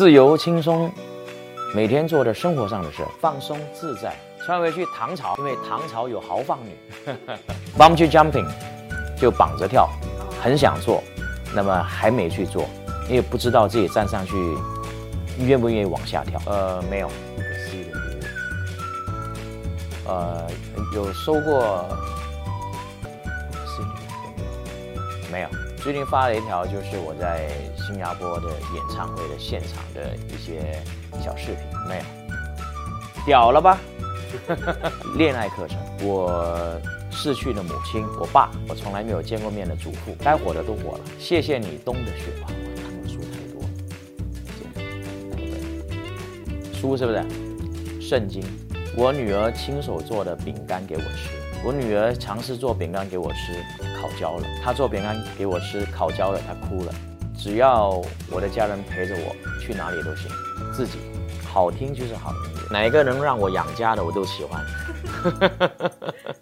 自由轻松，每天做着生活上的事，放松自在。穿回去唐朝，因为唐朝有豪放女。Bungee jumping 就绑着跳，很想做，那么还没去做，因为不知道自己站上去愿不愿意往下跳。呃，没有，不可思议的。呃，有收过，不可思议的礼物没有。最近发了一条，就是我在新加坡的演唱会的现场的一些小视频，没有，屌了吧？恋爱课程，我逝去的母亲，我爸，我从来没有见过面的祖父，该火的都火了。谢谢你，冬的雪花，我看的书太多了。书是不是？圣经，我女儿亲手做的饼干给我吃。我女儿尝试做饼干给我吃，烤焦了。她做饼干给我吃，烤焦了，她哭了。只要我的家人陪着我，去哪里都行。自己好听就是好音乐，哪一个能让我养家的我都喜欢。